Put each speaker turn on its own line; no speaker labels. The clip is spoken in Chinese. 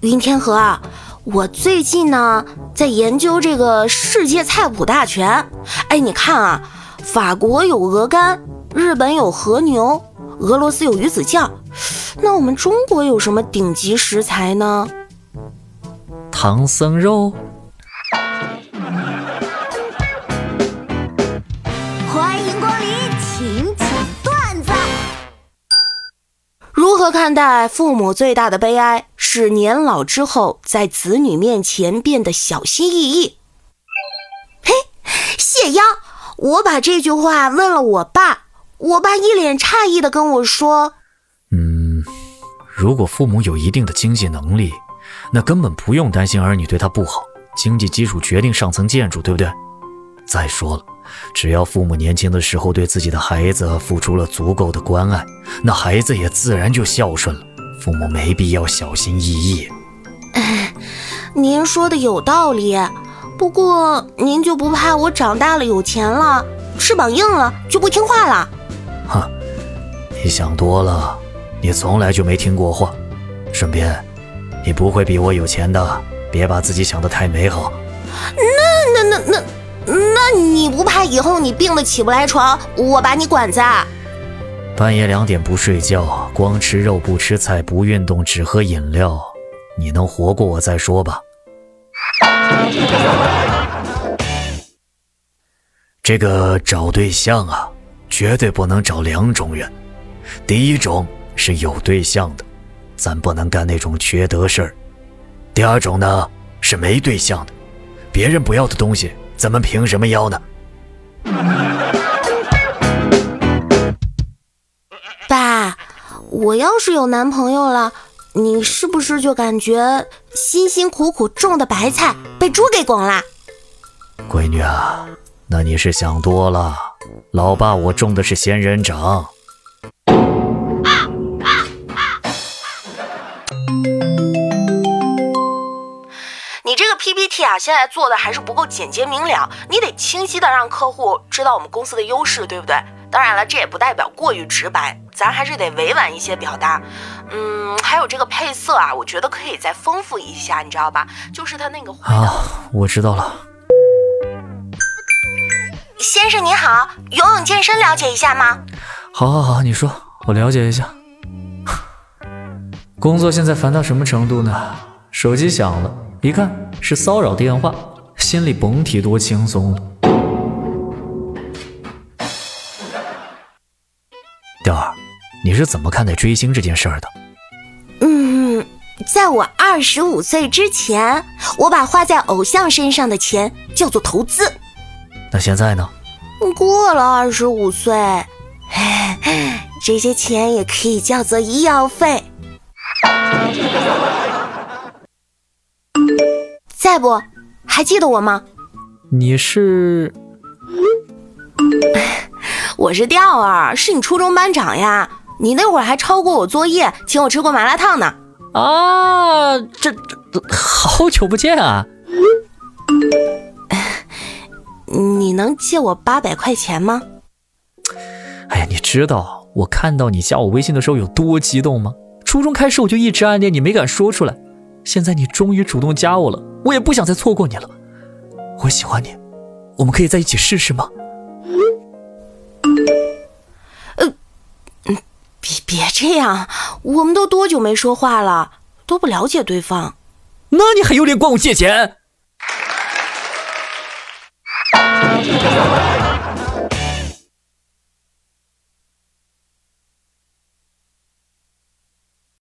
云天河啊，我最近呢在研究这个世界菜谱大全。哎，你看啊，法国有鹅肝，日本有和牛，俄罗斯有鱼子酱，那我们中国有什么顶级食材呢？
唐僧肉。
看待父母最大的悲哀是年老之后在子女面前变得小心翼翼？嘿，谢邀，我把这句话问了我爸，我爸一脸诧异的跟我说：“
嗯，如果父母有一定的经济能力，那根本不用担心儿女对他不好，经济基础决定上层建筑，对不对？再说了。”只要父母年轻的时候对自己的孩子付出了足够的关爱，那孩子也自然就孝顺了。父母没必要小心翼翼。
您说的有道理，不过您就不怕我长大了有钱了，翅膀硬了就不听话了？
哼，你想多了，你从来就没听过话。顺便，你不会比我有钱的，别把自己想得太美好。
那那那那。那你不怕以后你病得起不来床，我把你管在？
半夜两点不睡觉，光吃肉不吃菜，不运动只喝饮料，你能活过我再说吧。这个找对象啊，绝对不能找两种人。第一种是有对象的，咱不能干那种缺德事儿。第二种呢是没对象的，别人不要的东西。咱们凭什么要呢？
爸，我要是有男朋友了，你是不是就感觉辛辛苦苦种的白菜被猪给拱了？
闺女啊，那你是想多了。老爸，我种的是仙人掌。
PPT 啊，现在做的还是不够简洁明了，你得清晰的让客户知道我们公司的优势，对不对？当然了，这也不代表过于直白，咱还是得委婉一些表达。嗯，还有这个配色啊，我觉得可以再丰富一下，你知道吧？就是它那个。
啊，我知道了。
先生您好，游泳健身了解一下吗？
好，好，好，你说，我了解一下。工作现在烦到什么程度呢？手机响了。一看是骚扰电话，心里甭提多轻松了。雕儿，你是怎么看待追星这件事儿的？
嗯，在我二十五岁之前，我把花在偶像身上的钱叫做投资。
那现在呢？
过了二十五岁，这些钱也可以叫做医药费。在不？还记得我吗？
你是？
我是调儿，是你初中班长呀。你那会儿还抄过我作业，请我吃过麻辣烫呢。
啊，这这好久不见啊！
你能借我八百块钱吗？
哎呀，你知道我看到你加我微信的时候有多激动吗？初中开始我就一直暗恋你，没敢说出来。现在你终于主动加我了。我也不想再错过你了，我喜欢你，我们可以在一起试试吗？
呃，别别这样，我们都多久没说话了，都不了解对方。
那你还有脸管我借钱？